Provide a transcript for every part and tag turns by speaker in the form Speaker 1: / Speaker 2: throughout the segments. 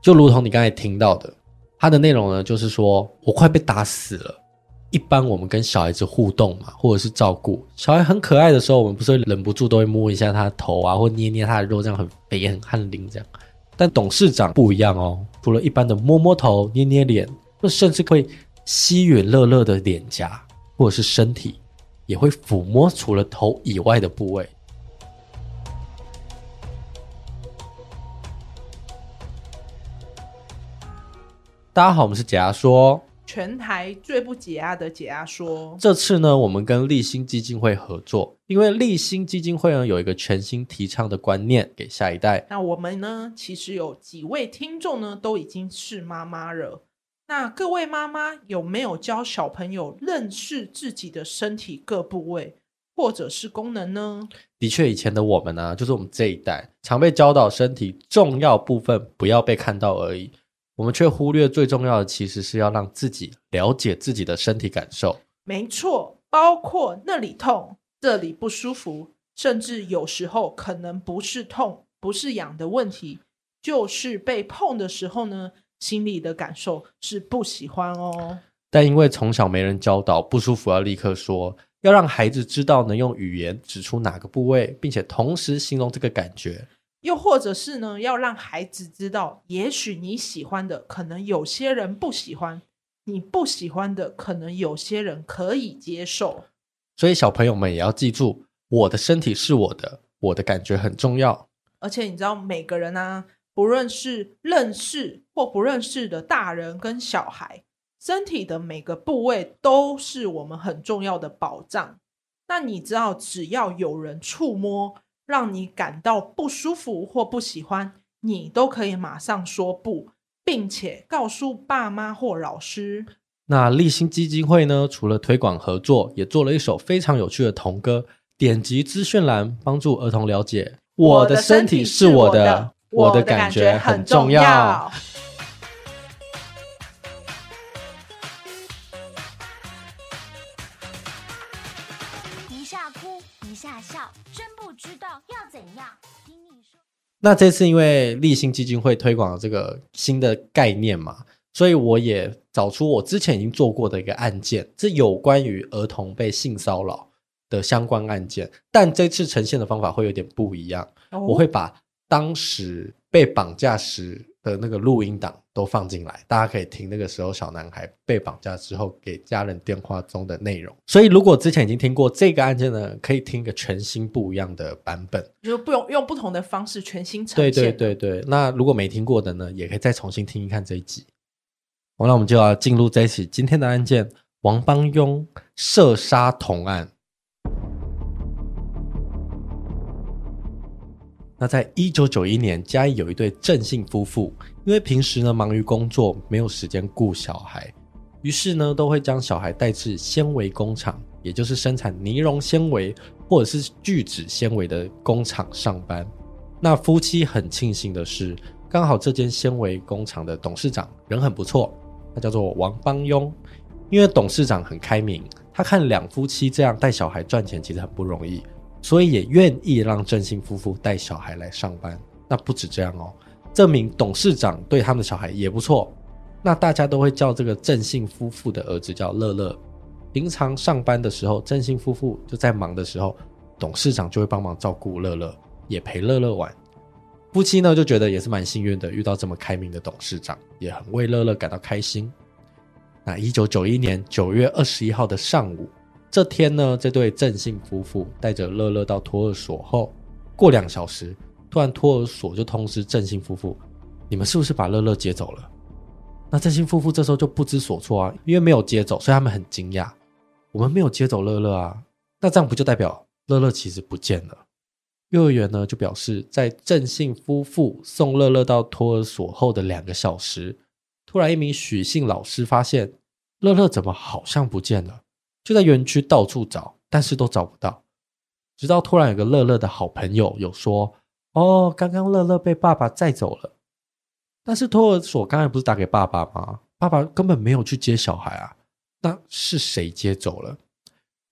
Speaker 1: 就如同你刚才听到的，它的内容呢，就是说我快被打死了。一般我们跟小孩子互动嘛，或者是照顾小孩很可爱的时候，我们不是会忍不住都会摸一下他的头啊，或捏捏他的肉，这样很肥很汗淋这样。但董事长不一样哦，除了一般的摸摸头、捏捏脸，或甚至会吸吮乐乐的脸颊或者是身体，也会抚摸除了头以外的部位。大家好，我们是解压说，
Speaker 2: 全台最不解压的解压说。
Speaker 1: 这次呢，我们跟立新基金会合作，因为立新基金会呢有一个全新提倡的观念给下一代。
Speaker 2: 那我们呢，其实有几位听众呢，都已经是妈妈了。那各位妈妈有没有教小朋友认识自己的身体各部位或者是功能呢？
Speaker 1: 的确，以前的我们呢，就是我们这一代常被教导身体重要部分不要被看到而已。我们却忽略最重要的，其实是要让自己了解自己的身体感受。
Speaker 2: 没错，包括那里痛、这里不舒服，甚至有时候可能不是痛、不是痒的问题，就是被碰的时候呢，心里的感受是不喜欢哦。
Speaker 1: 但因为从小没人教导，不舒服要立刻说，要让孩子知道能用语言指出哪个部位，并且同时形容这个感觉。
Speaker 2: 又或者是呢，要让孩子知道，也许你喜欢的，可能有些人不喜欢；你不喜欢的，可能有些人可以接受。
Speaker 1: 所以小朋友们也要记住，我的身体是我的，我的感觉很重要。
Speaker 2: 而且你知道，每个人啊，不论是认识或不认识的大人跟小孩，身体的每个部位都是我们很重要的保障。那你知道，只要有人触摸，让你感到不舒服或不喜欢，你都可以马上说不，并且告诉爸妈或老师。
Speaker 1: 那立新基金会呢？除了推广合作，也做了一首非常有趣的童歌。点击资讯栏，帮助儿童了解我的身体是我的，我的感觉很重要。下笑。知道要怎样？听你说。那这次因为立新基金会推广了这个新的概念嘛，所以我也找出我之前已经做过的一个案件，是有关于儿童被性骚扰的相关案件。但这次呈现的方法会有点不一样，哦、我会把当时被绑架时的那个录音档都放进来，大家可以听那个时候小男孩被绑架之后给家人电话中的内容。所以，如果之前已经听过这个案件呢，可以听一个全新不一样的版本，
Speaker 2: 就不用用不同的方式全新呈
Speaker 1: 现。对对对对，那如果没听过的呢，也可以再重新听一看这一集。好，那我们就要进入这一起今天的案件——王邦庸射杀同案。那在一九九一年，嘉义有一对郑姓夫妇，因为平时呢忙于工作，没有时间顾小孩，于是呢都会将小孩带至纤维工厂，也就是生产尼龙纤维或者是聚酯纤维的工厂上班。那夫妻很庆幸的是，刚好这间纤维工厂的董事长人很不错，他叫做王邦庸。因为董事长很开明，他看两夫妻这样带小孩赚钱其实很不容易。所以也愿意让郑姓夫妇带小孩来上班。那不止这样哦，证明董事长对他们的小孩也不错。那大家都会叫这个郑姓夫妇的儿子叫乐乐。平常上班的时候，郑兴夫妇就在忙的时候，董事长就会帮忙照顾乐乐，也陪乐乐玩。夫妻呢就觉得也是蛮幸运的，遇到这么开明的董事长，也很为乐乐感到开心。那一九九一年九月二十一号的上午。这天呢，这对郑姓夫妇带着乐乐到托儿所后，过两小时，突然托儿所就通知郑姓夫妇：“你们是不是把乐乐接走了？”那郑姓夫妇这时候就不知所措啊，因为没有接走，所以他们很惊讶：“我们没有接走乐乐啊，那这样不就代表乐乐其实不见了？”幼儿园呢就表示，在郑姓夫妇送乐乐到托儿所后的两个小时，突然一名许姓老师发现乐乐怎么好像不见了。就在园区到处找，但是都找不到。直到突然有个乐乐的好朋友有说：“哦，刚刚乐乐被爸爸载走了。”但是托儿所刚才不是打给爸爸吗？爸爸根本没有去接小孩啊，那是谁接走了？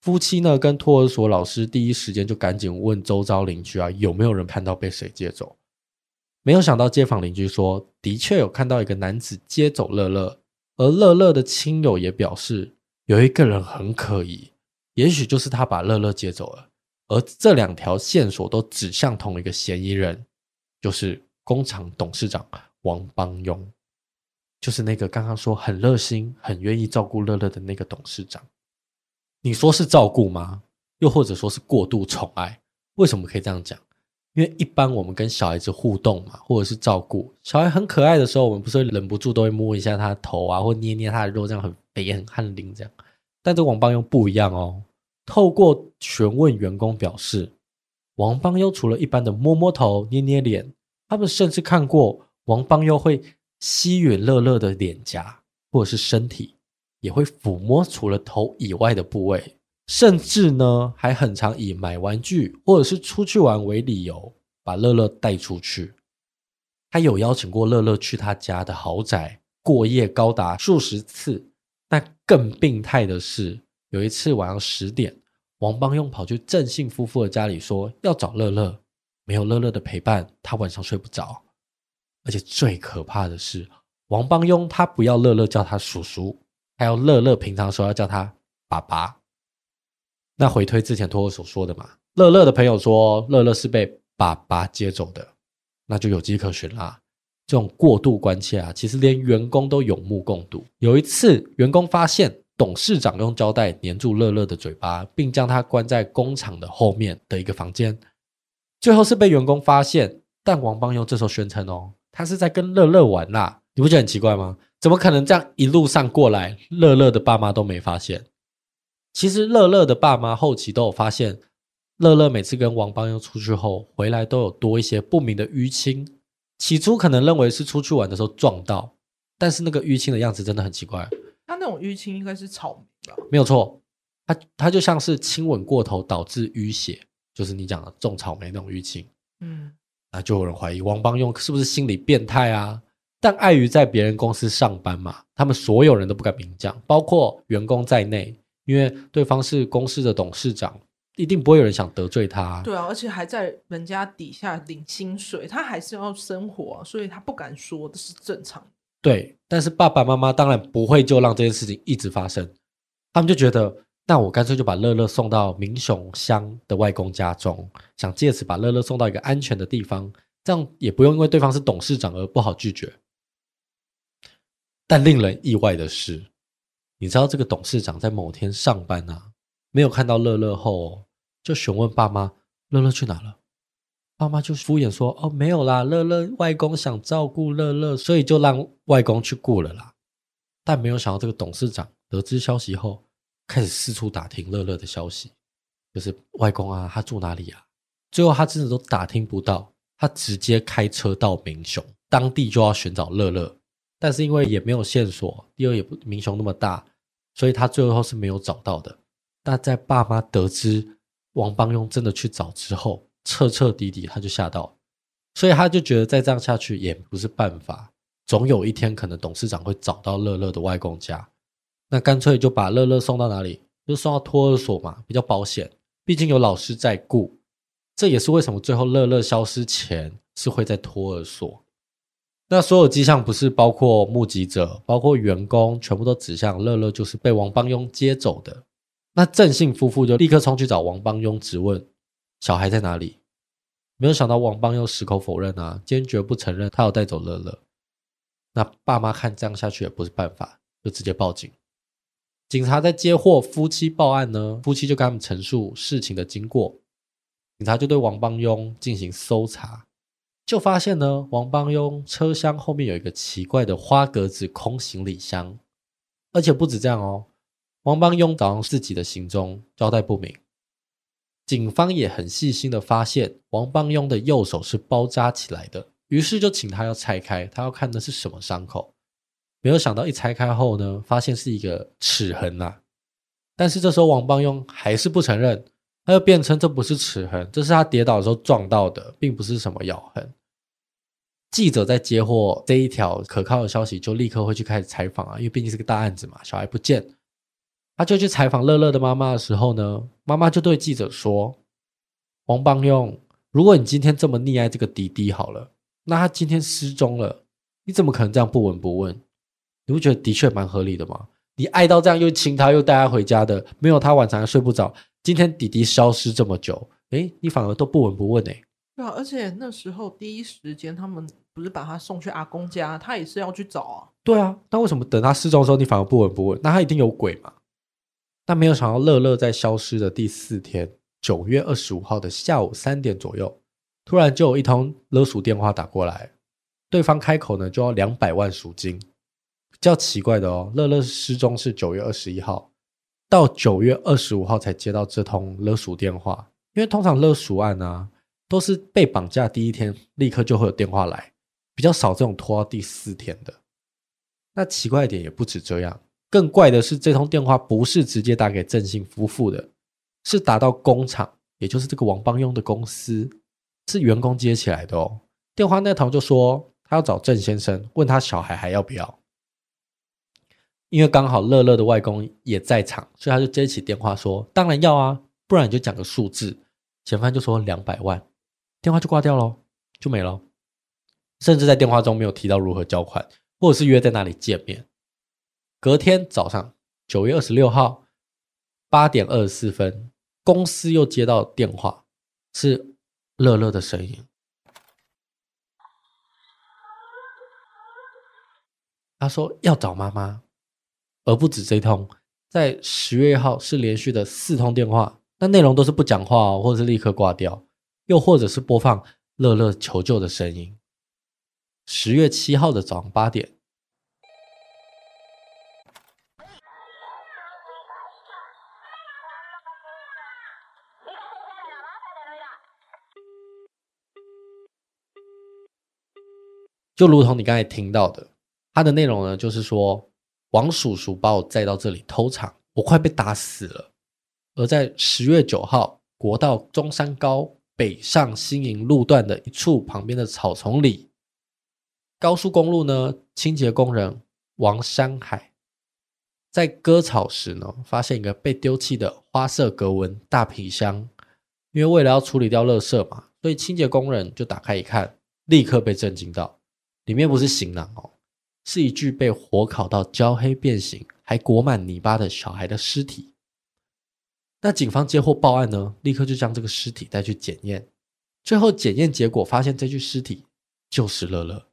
Speaker 1: 夫妻呢？跟托儿所老师第一时间就赶紧问周遭邻居啊，有没有人看到被谁接走？没有想到街坊邻居说，的确有看到一个男子接走乐乐，而乐乐的亲友也表示，有一个人很可疑，也许就是他把乐乐接走了。而这两条线索都指向同一个嫌疑人，就是工厂董事长王邦庸，就是那个刚刚说很热心、很愿意照顾乐乐的那个董事长。你说是照顾吗？又或者说是过度宠爱？为什么可以这样讲？因为一般我们跟小孩子互动嘛，或者是照顾小孩很可爱的时候，我们不是会忍不住都会摸一下他的头啊，或捏捏他的肉，这样很肥很汗淋这样。但这王邦庸不一样哦。透过询问员工表示，王邦庸除了一般的摸摸头、捏捏脸，他们甚至看过王邦庸会吸吮乐乐的脸颊或者是身体。也会抚摸除了头以外的部位，甚至呢还很常以买玩具或者是出去玩为理由，把乐乐带出去。他有邀请过乐乐去他家的豪宅过夜，高达数十次。但更病态的是，有一次晚上十点，王邦庸跑去郑姓夫妇的家里说要找乐乐，没有乐乐的陪伴，他晚上睡不着。而且最可怕的是，王邦庸他不要乐乐叫他叔叔。还要乐乐平常说要叫他爸爸，那回推之前托儿所说的嘛，乐乐的朋友说乐乐是被爸爸接走的，那就有迹可循啦。这种过度关切啊，其实连员工都有目共睹。有一次，员工发现董事长用胶带粘住乐乐的嘴巴，并将他关在工厂的后面的一个房间，最后是被员工发现。但王邦用这时候宣称哦，他是在跟乐乐玩啦，你不觉得很奇怪吗？怎么可能这样一路上过来，乐乐的爸妈都没发现？其实乐乐的爸妈后期都有发现，乐乐每次跟王邦用出去后回来都有多一些不明的淤青。起初可能认为是出去玩的时候撞到，但是那个淤青的样子真的很奇怪。
Speaker 2: 他那种淤青应该是草莓吧？
Speaker 1: 没有错，他他就像是亲吻过头导致淤血，就是你讲的种草莓那种淤青。嗯，那就有人怀疑王邦用是不是心理变态啊？但碍于在别人公司上班嘛，他们所有人都不敢明讲，包括员工在内，因为对方是公司的董事长，一定不会有人想得罪他。
Speaker 2: 对啊，而且还在人家底下领薪水，他还是要生活，所以他不敢说，这是正常。
Speaker 1: 对，但是爸爸妈妈当然不会就让这件事情一直发生，他们就觉得，那我干脆就把乐乐送到明雄乡的外公家中，想借此把乐乐送到一个安全的地方，这样也不用因为对方是董事长而不好拒绝。但令人意外的是，你知道这个董事长在某天上班啊，没有看到乐乐后，就询问爸妈：“乐乐去哪了？”爸妈就敷衍说：“哦，没有啦，乐乐外公想照顾乐乐，所以就让外公去顾了啦。”但没有想到，这个董事长得知消息后，开始四处打听乐乐的消息，就是外公啊，他住哪里啊？最后他真的都打听不到，他直接开车到民雄，当地就要寻找乐乐。但是因为也没有线索，第二也不民雄那么大，所以他最后是没有找到的。但在爸妈得知王邦庸真的去找之后，彻彻底底他就吓到，所以他就觉得再这样下去也不是办法，总有一天可能董事长会找到乐乐的外公家，那干脆就把乐乐送到哪里，就送到托儿所嘛，比较保险，毕竟有老师在顾。这也是为什么最后乐乐消失前是会在托儿所。那所有迹象不是包括目击者，包括员工，全部都指向乐乐就是被王邦庸接走的。那郑姓夫妇就立刻冲去找王邦庸，质问小孩在哪里。没有想到王邦庸矢口否认啊，坚决不承认他有带走乐乐。那爸妈看这样下去也不是办法，就直接报警。警察在接获夫妻报案呢，夫妻就跟他们陈述事情的经过，警察就对王邦庸进行搜查。就发现呢，王邦庸车厢后面有一个奇怪的花格子空行李箱，而且不止这样哦，王邦庸早上自己的行踪交代不明。警方也很细心的发现，王邦庸的右手是包扎起来的，于是就请他要拆开，他要看的是什么伤口。没有想到一拆开后呢，发现是一个齿痕、啊。但是这时候王邦庸还是不承认，他就辩称这不是齿痕，这是他跌倒的时候撞到的，并不是什么咬痕。记者在接获这一条可靠的消息，就立刻会去开始采访啊，因为毕竟是个大案子嘛，小孩不见。他就去采访乐乐的妈妈的时候呢，妈妈就对记者说：“王邦用，如果你今天这么溺爱这个弟弟好了，那他今天失踪了，你怎么可能这样不闻不问？你不觉得的确蛮合理的吗？你爱到这样，又亲他，又带他回家的，没有他晚上睡不着。今天弟弟消失这么久，哎，你反而都不闻不问哎。
Speaker 2: 对啊，而且那时候第一时间他们不是把他送去阿公家，他也是要去找啊。
Speaker 1: 对啊，那为什么等他失踪的时候，你反而不闻不问？那他一定有鬼嘛？”但没有想到，乐乐在消失的第四天，九月二十五号的下午三点左右，突然就有一通勒索电话打过来，对方开口呢就要两百万赎金。比较奇怪的哦，乐乐失踪是九月二十一号，到九月二十五号才接到这通勒索电话。因为通常勒索案啊，都是被绑架第一天立刻就会有电话来，比较少这种拖到第四天的。那奇怪一点也不止这样。更怪的是，这通电话不是直接打给郑姓夫妇的，是打到工厂，也就是这个王邦庸的公司，是员工接起来的哦。电话那头就说他要找郑先生，问他小孩还要不要。因为刚好乐乐的外公也在场，所以他就接起电话说：“当然要啊，不然你就讲个数字。”嫌犯就说两百万，电话就挂掉了，就没了，甚至在电话中没有提到如何交款，或者是约在哪里见面。隔天早上，九月二十六号八点二十四分，公司又接到电话，是乐乐的声音。他说要找妈妈，而不止这通，在十月一号是连续的四通电话，那内容都是不讲话，或者是立刻挂掉，又或者是播放乐乐求救的声音。十月七号的早上八点。就如同你刚才听到的，它的内容呢，就是说王叔叔把我载到这里偷藏，我快被打死了。而在十月九号，国道中山高北上新营路段的一处旁边的草丛里，高速公路呢，清洁工人王山海在割草时呢，发现一个被丢弃的花色格纹大皮箱，因为为了要处理掉垃圾嘛，所以清洁工人就打开一看，立刻被震惊到。里面不是行囊哦，是一具被火烤到焦黑变形、还裹满泥巴的小孩的尸体。那警方接获报案呢，立刻就将这个尸体带去检验。最后检验结果发现，这具尸体就是乐乐，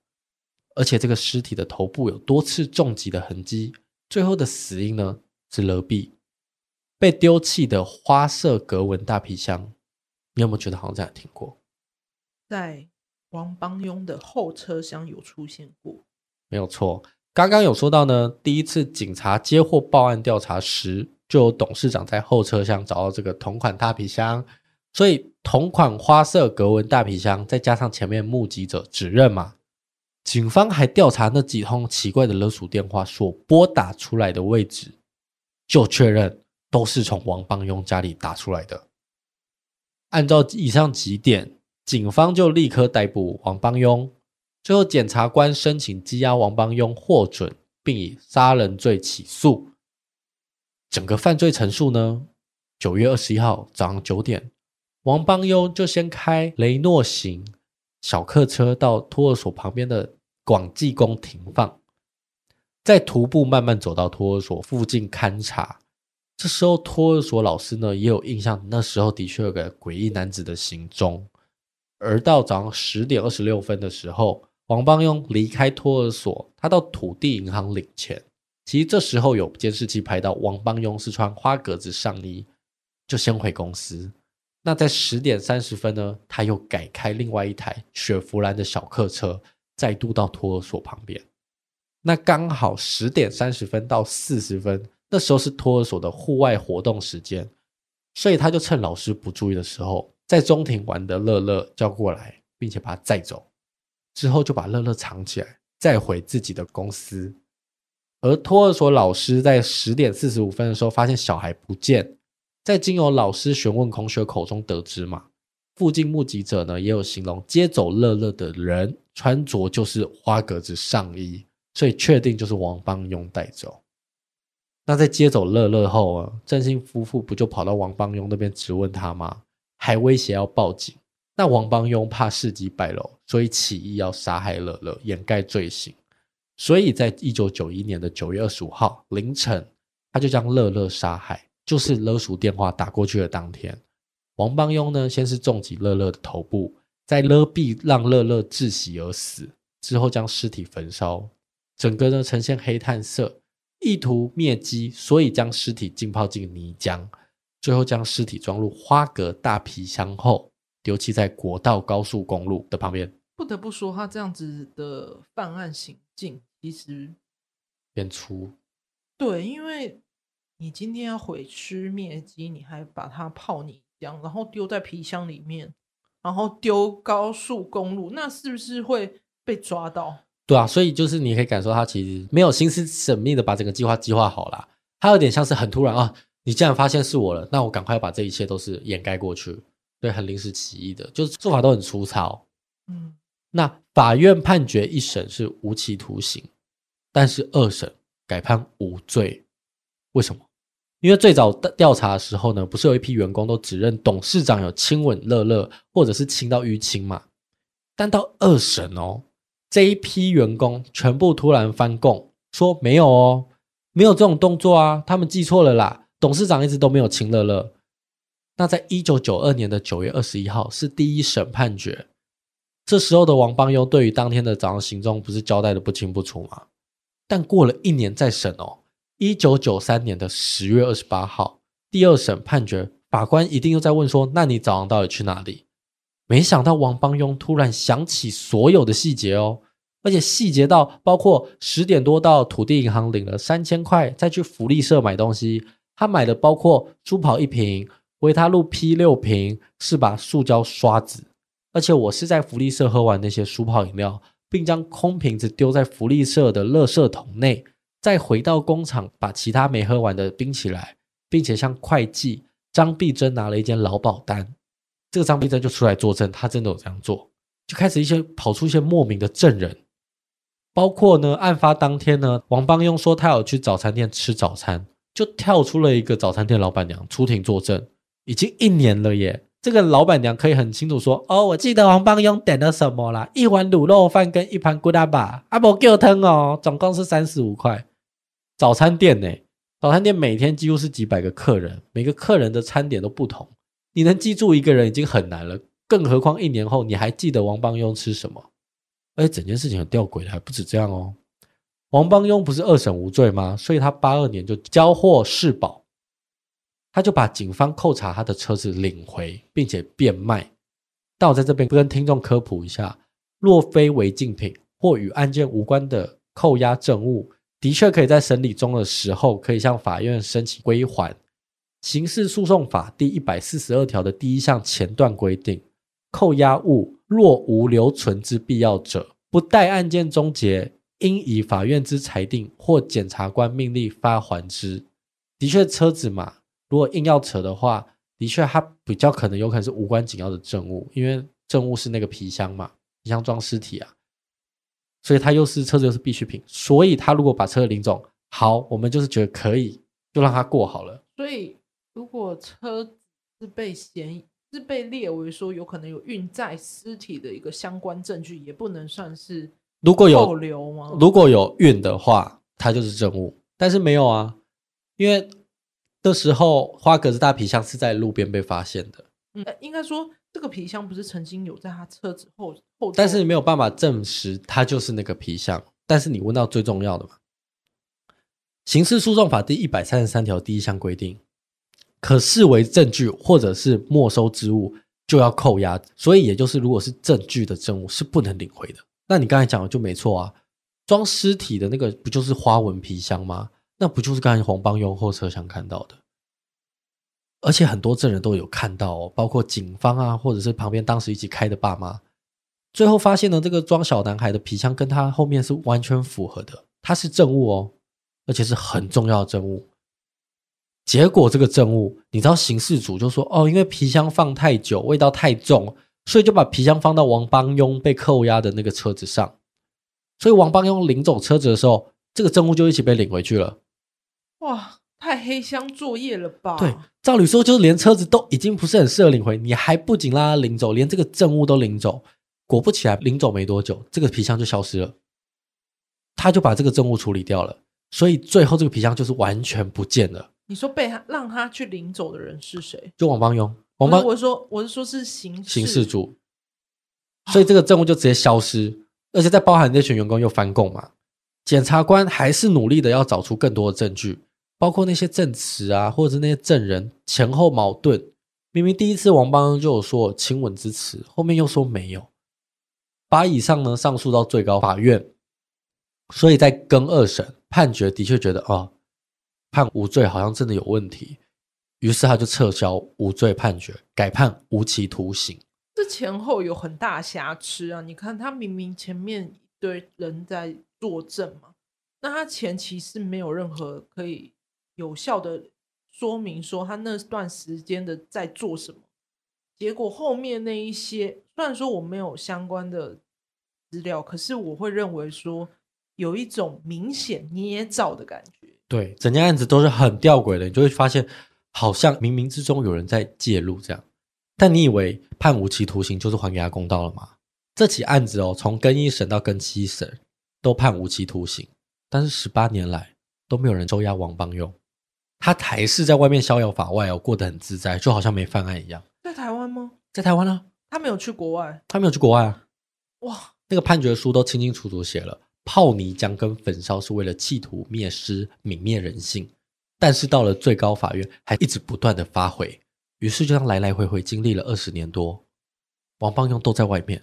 Speaker 1: 而且这个尸体的头部有多次重击的痕迹。最后的死因呢是勒毙。被丢弃的花色格纹大皮箱，你有没有觉得好像在哪听过？
Speaker 2: 在。王邦庸的后车厢有出现过，
Speaker 1: 没有错。刚刚有说到呢，第一次警察接获报案调查时，就有董事长在后车厢找到这个同款大皮箱，所以同款花色格纹大皮箱，再加上前面目击者指认嘛，警方还调查那几通奇怪的勒索电话所拨打出来的位置，就确认都是从王邦庸家里打出来的。按照以上几点。警方就立刻逮捕王邦庸，最后检察官申请羁押王邦庸获准，并以杀人罪起诉。整个犯罪陈述呢，九月二十一号早上九点，王邦庸就先开雷诺型小客车到托儿所旁边的广济宫停放，再徒步慢慢走到托儿所附近勘察。这时候托儿所老师呢也有印象，那时候的确有个诡异男子的行踪。而到早上十点二十六分的时候，王邦庸离开托儿所，他到土地银行领钱。其实这时候有监视器拍到王邦庸是穿花格子上衣，就先回公司。那在十点三十分呢，他又改开另外一台雪佛兰的小客车，再度到托儿所旁边。那刚好十点三十分到四十分，那时候是托儿所的户外活动时间，所以他就趁老师不注意的时候。在中庭玩的乐乐叫过来，并且把他载走，之后就把乐乐藏起来，再回自己的公司。而托儿所老师在十点四十五分的时候发现小孩不见，在经由老师询问同学口中得知嘛，附近目击者呢也有形容接走乐乐的人穿着就是花格子上衣，所以确定就是王邦庸带走。那在接走乐乐后啊，郑兴夫妇不就跑到王邦庸那边质问他吗？还威胁要报警。那王邦庸怕事迹败露，所以起意要杀害乐乐，掩盖罪行。所以在一九九一年的九月二十五号凌晨，他就将乐乐杀害。就是勒赎电话打过去的当天，王邦庸呢，先是重击乐乐的头部，再勒毙让乐乐窒息而死，之后将尸体焚烧，整个呢呈现黑炭色，意图灭迹，所以将尸体浸泡进泥浆，最后将尸体装入花格大皮箱后，丢弃在国道高速公路的旁边。
Speaker 2: 不得不说，他这样子的犯案行径其实
Speaker 1: 变粗。
Speaker 2: 对，因为。你今天要毁尸灭迹，你还把它泡泥浆，然后丢在皮箱里面，然后丢高速公路，那是不是会被抓到？
Speaker 1: 对啊，所以就是你可以感受他其实没有心思缜密的把整个计划计划好啦，他有点像是很突然啊，你既然发现是我了，那我赶快把这一切都是掩盖过去，对，很临时起意的，就是做法都很粗糙。嗯，那法院判决一审是无期徒刑，但是二审改判无罪，为什么？因为最早调查的时候呢，不是有一批员工都指认董事长有亲吻乐乐，或者是亲到淤青嘛？但到二审哦，这一批员工全部突然翻供，说没有哦，没有这种动作啊，他们记错了啦，董事长一直都没有亲乐乐。那在一九九二年的九月二十一号是第一审判决，这时候的王邦庸对于当天的早上行踪不是交代的不清不楚吗？但过了一年再审哦。一九九三年的十月二十八号，第二审判决，法官一定又在问说：“那你早上到底去哪里？”没想到王邦庸突然想起所有的细节哦，而且细节到包括十点多到土地银行领了三千块，再去福利社买东西。他买的包括舒跑一瓶、维他露 P 六瓶，是把塑胶刷子。而且我是在福利社喝完那些舒泡饮料，并将空瓶子丢在福利社的垃圾桶内。再回到工厂，把其他没喝完的冰起来，并且向会计张碧珍拿了一间劳保单。这个张碧珍就出来作证，他真的有这样做。就开始一些跑出一些莫名的证人，包括呢，案发当天呢，王邦庸说他有去早餐店吃早餐，就跳出了一个早餐店老板娘出庭作证。已经一年了耶，这个老板娘可以很清楚说：“哦，我记得王邦庸点了什么啦，一碗卤肉饭跟一盘咕哒吧，阿伯给我汤哦，总共是三十五块。”早餐店呢？早餐店每天几乎是几百个客人，每个客人的餐点都不同。你能记住一个人已经很难了，更何况一年后你还记得王邦庸吃什么？而且整件事情很吊诡的，还不止这样哦。王邦庸不是二审无罪吗？所以他八二年就交货释保，他就把警方扣查他的车子领回，并且变卖。但我在这边跟听众科普一下：若非违禁品或与案件无关的扣押证物。的确可以在审理中的时候，可以向法院申请归还。刑事诉讼法第一百四十二条的第一项前段规定，扣押物若无留存之必要者，不待案件终结，应以法院之裁定或检察官命令发还之。的确，车子嘛，如果硬要扯的话，的确它比较可能有可能是无关紧要的证物，因为证物是那个皮箱嘛，皮箱装尸体啊。所以它又是车子又是必需品，所以他如果把车领走，好，我们就是觉得可以，就让他过好了。
Speaker 2: 所以如果车子是被嫌疑是被列为说有可能有运载尸体的一个相关证据，也不能算是
Speaker 1: 如果有
Speaker 2: 吗？
Speaker 1: 如果有运的话，它就是证物，但是没有啊，因为的时候花格子大皮箱是在路边被发现的。
Speaker 2: 嗯，应该说。这个皮箱不是曾经有在他车子后后，
Speaker 1: 但是你没有办法证实它就是那个皮箱。但是你问到最重要的嘛，《刑事诉讼法》第一百三十三条第一项规定，可视为证据或者是没收之物就要扣押。所以也就是，如果是证据的证物是不能领回的。那你刚才讲的就没错啊，装尸体的那个不就是花纹皮箱吗？那不就是刚才黄邦庸后车厢看到的？而且很多证人都有看到哦，包括警方啊，或者是旁边当时一起开的爸妈，最后发现呢，这个装小男孩的皮箱跟他后面是完全符合的，它是证物哦，而且是很重要的证物。结果这个证物，你知道刑事组就说哦，因为皮箱放太久，味道太重，所以就把皮箱放到王邦庸被扣押的那个车子上。所以王邦庸领走车子的时候，这个证物就一起被领回去了。
Speaker 2: 哇，太黑箱作业了吧？
Speaker 1: 对，照理说就是连车子都已经不是很适合领回，你还不仅让他领走，连这个证物都领走。果不其然，领走没多久，这个皮箱就消失了。他就把这个证物处理掉了，所以最后这个皮箱就是完全不见了。
Speaker 2: 你说被他让他去领走的人是谁？
Speaker 1: 就王邦庸。王邦，
Speaker 2: 我说我是说是刑
Speaker 1: 刑事组，所以这个证物就直接消失，而且在包含这群员工又翻供嘛。检察官还是努力的要找出更多的证据，包括那些证词啊，或者是那些证人前后矛盾。明明第一次王邦就有说亲吻之词，后面又说没有。把以上呢上诉到最高法院。所以在更二审判决的确觉得哦，判无罪好像真的有问题，于是他就撤销无罪判决，改判无期徒刑。
Speaker 2: 这前后有很大瑕疵啊！你看他明明前面一堆人在作证嘛，那他前期是没有任何可以有效的说明说他那段时间的在做什么，结果后面那一些虽然说我没有相关的资料，可是我会认为说。有一种明显捏造的感觉，
Speaker 1: 对，整件案子都是很吊诡的，你就会发现好像冥冥之中有人在介入这样。但你以为判无期徒刑就是还给他公道了吗？这起案子哦，从更一审到更七审都判无期徒刑，但是十八年来都没有人收押王邦庸，他还是在外面逍遥法外哦，过得很自在，就好像没犯案一样。
Speaker 2: 在台湾吗？
Speaker 1: 在台湾啊，
Speaker 2: 他没有去国外，
Speaker 1: 他没有去国外啊。
Speaker 2: 哇，
Speaker 1: 那个判决书都清清楚楚写了。泡泥浆跟焚烧是为了企图灭尸、泯灭人性，但是到了最高法院，还一直不断的发回，于是就这样来来回回经历了二十年多，王邦用都在外面。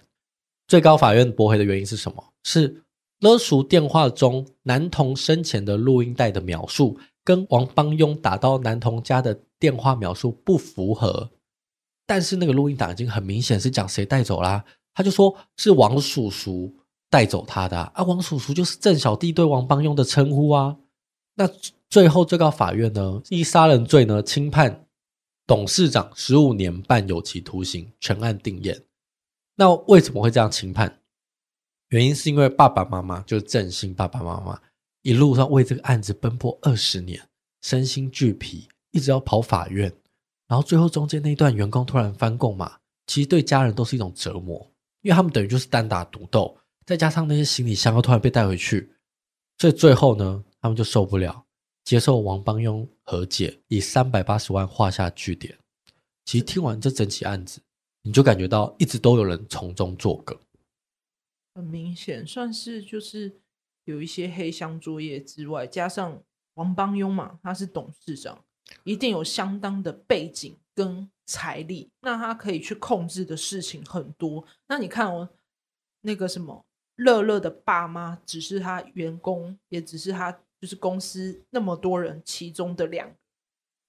Speaker 1: 最高法院驳回的原因是什么？是勒赎电话中男童生前的录音带的描述，跟王邦庸打到男童家的电话描述不符合，但是那个录音档已经很明显是讲谁带走啦，他就说是王叔叔。带走他的啊，王叔叔就是郑小弟对王邦庸的称呼啊。那最后最高法院呢，以杀人罪呢，轻判董事长十五年半有期徒刑，全案定谳。那为什么会这样轻判？原因是因为爸爸妈妈就是郑兴爸爸妈妈一路上为这个案子奔波二十年，身心俱疲，一直要跑法院，然后最后中间那一段员工突然翻供嘛，其实对家人都是一种折磨，因为他们等于就是单打独斗。再加上那些行李箱又突然被带回去，所以最后呢，他们就受不了，接受王邦庸和解，以三百八十万画下句点。其实听完这整起案子，你就感觉到一直都有人从中作梗，
Speaker 2: 很明显算是就是有一些黑箱作业之外，加上王邦庸嘛，他是董事长，一定有相当的背景跟财力，那他可以去控制的事情很多。那你看哦，那个什么。乐乐的爸妈只是他员工，也只是他就是公司那么多人其中的两个，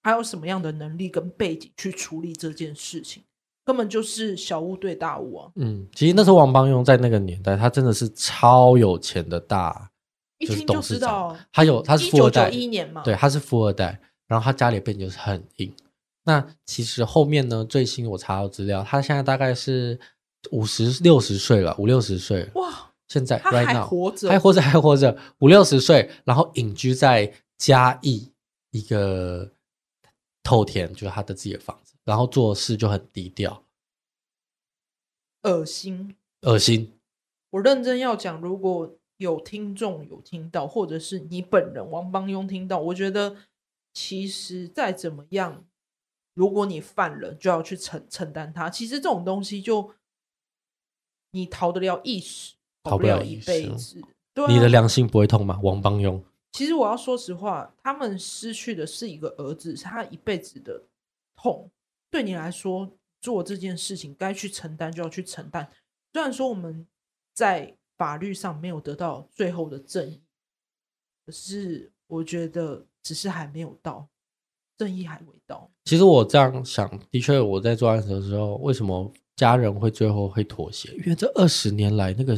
Speaker 2: 还有什么样的能力跟背景去处理这件事情？根本就是小巫对大巫啊！
Speaker 1: 嗯，其实那时候王邦庸在那个年代，他真的是超有钱的大，
Speaker 2: 一听就知道，
Speaker 1: 他有他是富二代，
Speaker 2: 一年嘛，
Speaker 1: 对，他是富二代，然后他家里背景就是很硬。那其实后面呢，最新我查到资料，他现在大概是五十六十岁了，五六十岁
Speaker 2: 哇。
Speaker 1: 现在
Speaker 2: 他还活着，
Speaker 1: 还活着，还活着，五六十岁，然后隐居在嘉义一个透田，就是他的自己的房子，然后做事就很低调，
Speaker 2: 恶心，
Speaker 1: 恶心。
Speaker 2: 我认真要讲，如果有听众有听到，或者是你本人王邦庸听到，我觉得其实再怎么样，如果你犯了，就要去承承担它。其实这种东西就你逃得了一时。逃不了一辈子，对啊，
Speaker 1: 你的良心不会痛吗？王邦庸，
Speaker 2: 其实我要说实话，他们失去的是一个儿子，是他一辈子的痛。对你来说，做这件事情该去承担就要去承担。虽然说我们在法律上没有得到最后的正义，可是我觉得只是还没有到，正义还未到。
Speaker 1: 其实我这样想，的确我在做案子的时候，为什么？家人会最后会妥协，因为这二十年来那个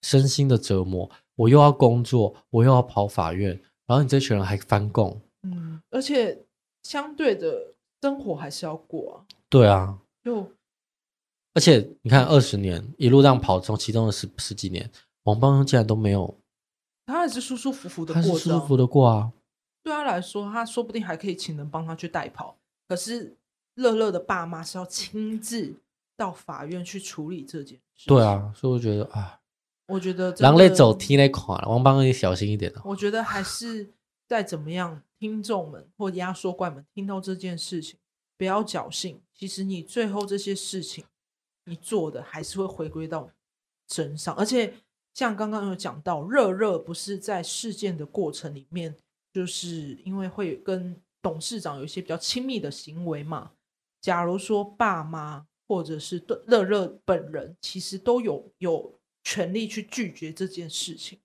Speaker 1: 身心的折磨，我又要工作，我又要跑法院，然后你这群人还翻供，
Speaker 2: 嗯，而且相对的生活还是要过啊。
Speaker 1: 对啊，
Speaker 2: 就
Speaker 1: 而且你看，二十年一路这样跑，从其中的十十几年，王邦兄竟然都没有，
Speaker 2: 他还是舒舒服服的过，
Speaker 1: 他是舒舒服的过啊。
Speaker 2: 对他来说，他说不定还可以请人帮他去代跑。可是乐乐的爸妈是要亲自到法院去处理这件事。
Speaker 1: 对啊，所以我觉得啊，
Speaker 2: 我觉得
Speaker 1: 狼类走踢那款，王邦你小心一点哦。
Speaker 2: 我觉得还是再怎么样，听众们或压缩怪们听到这件事情，不要侥幸。其实你最后这些事情。你做的还是会回归到身上，而且像刚刚有讲到，乐乐不是在事件的过程里面，就是因为会跟董事长有一些比较亲密的行为嘛。假如说爸妈或者是乐乐本人，其实都有有权利去拒绝这件事情。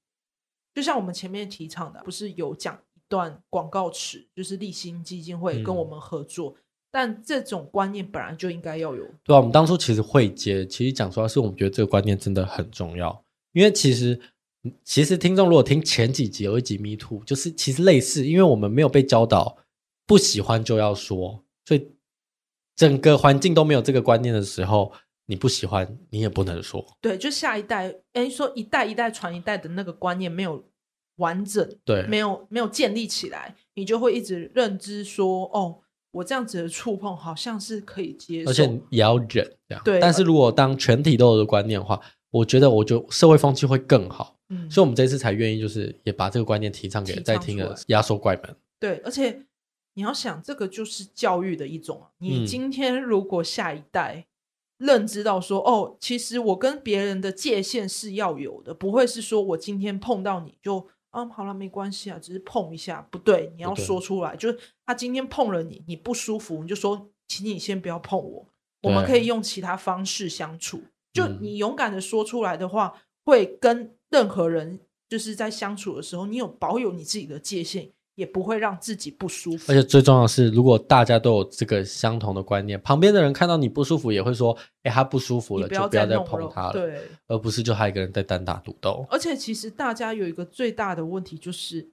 Speaker 2: 就像我们前面提倡的，不是有讲段广告词，就是立新基金会跟我们合作。嗯但这种观念本来就应该要有。
Speaker 1: 对啊，我们当初其实会接，其实讲实话是我们觉得这个观念真的很重要。因为其实，其实听众如果听前几集有一集 Me Too，就是其实类似，因为我们没有被教导不喜欢就要说，所以整个环境都没有这个观念的时候，你不喜欢你也不能说。
Speaker 2: 对，就下一代，哎，说一代一代传一代的那个观念没有完整，
Speaker 1: 对，
Speaker 2: 没有没有建立起来，你就会一直认知说，哦。我这样子的触碰好像是可以接受，
Speaker 1: 而且也要忍这样。
Speaker 2: 对，
Speaker 1: 但是如果当全体都有的观念的话，我觉得我就社会风气会更好。
Speaker 2: 嗯，
Speaker 1: 所以我们这次才愿意就是也把这个观念提倡给在听的压缩怪们。
Speaker 2: 对，而且你要想，这个就是教育的一种。你今天如果下一代认知到说，嗯、哦，其实我跟别人的界限是要有的，不会是说我今天碰到你就。嗯，好了，没关系啊，只是碰一下，不对，你要说出来。就是他今天碰了你，你不舒服，你就说，请你先不要碰我，我们可以用其他方式相处。就你勇敢的说出来的话，嗯，会跟任何人就是在相处的时候，你有保有你自己的界限。也不会让自己不舒服，
Speaker 1: 而且最重要的是，如果大家都有这个相同的观念，旁边的人看到你不舒服，也会说：“哎，他不舒服了，就不要再碰他了。”
Speaker 2: 对，
Speaker 1: 而不是就他一个人在单打独斗。
Speaker 2: 而且，其实大家有一个最大的问题，就是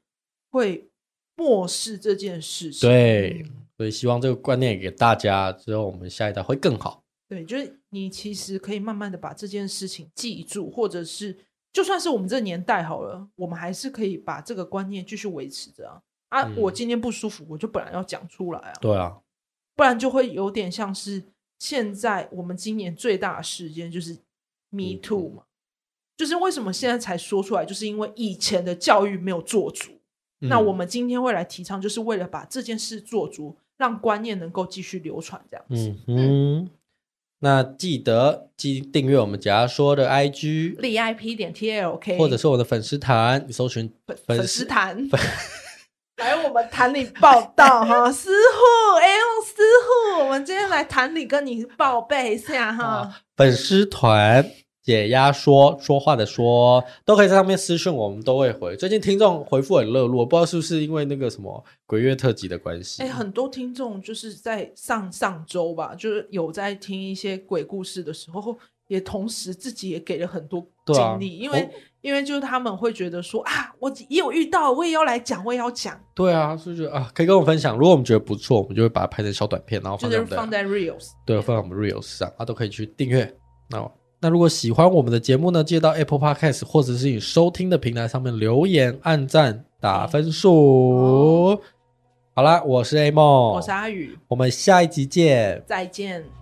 Speaker 2: 会漠视这件事情。
Speaker 1: 对，所以希望这个观念给大家之后，我们下一代会更好。
Speaker 2: 对，就是你其实可以慢慢的把这件事情记住，或者是就算是我们这年代好了，我们还是可以把这个观念继续维持着啊。啊，我今天不舒服，我就本来要讲出来啊。
Speaker 1: 对啊，
Speaker 2: 不然就会有点像是现在我们今年最大的事件就是 Me Too 嘛。就是为什么现在才说出来，就是因为以前的教育没有做足。那我们今天会来提倡，就是为了把这件事做足，让观念能够继续流传这样子。
Speaker 1: 嗯，那记得记订阅我们假说的 IG
Speaker 2: VIP 点 TLK，
Speaker 1: 或者是我的粉丝团，你搜寻
Speaker 2: 粉丝团。来，我们谈你报道哈，师傅，哎呦，师傅，我们今天来谈你，跟你报备一下哈。
Speaker 1: 粉丝团解压说说话的说，都可以在上面私讯，我们都会回。最近听众回复很热络，不知道是不是因为那个什么鬼月特辑的关系。
Speaker 2: 哎，很多听众就是在上上周吧，就是有在听一些鬼故事的时候，也同时自己也给了很多经历，啊、因为。因为就是他们会觉得说啊，我也有遇到，我也要来讲，我也要讲。
Speaker 1: 对啊，所以就啊，可以跟我分享。如果我们觉得不错，我们就会把它拍成小短片，然后放在
Speaker 2: 放在 Reels，
Speaker 1: 对，放在我们 Reels 上，啊，都可以去订阅。那那如果喜欢我们的节目呢，记得到 Apple Podcast 或者是你收听的平台上面留言、按赞、打分数。好啦，我是 A 梦，
Speaker 2: 我是阿宇，
Speaker 1: 我们下一集见，
Speaker 2: 再见。